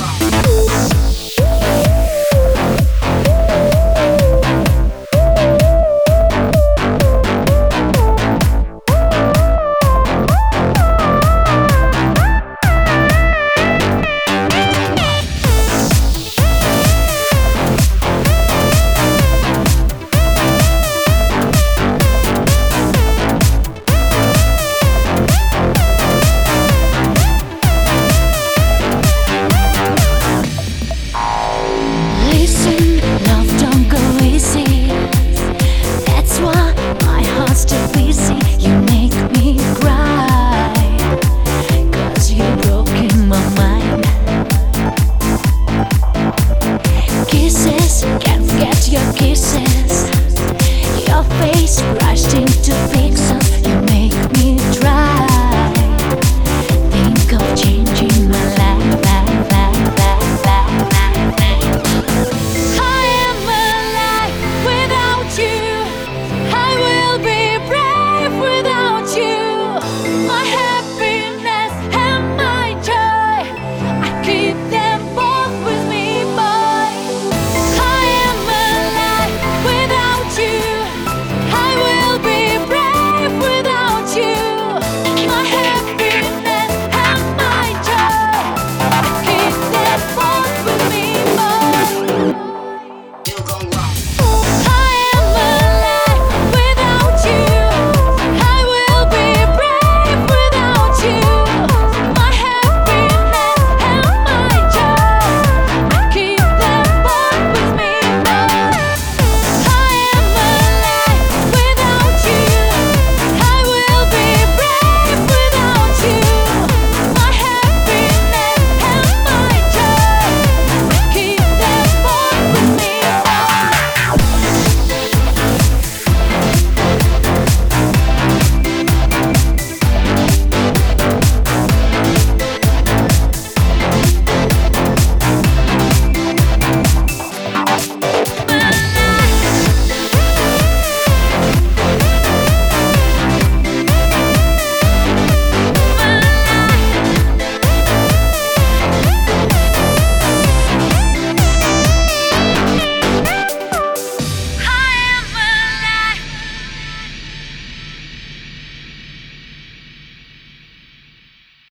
Bye. faces, your face crushed in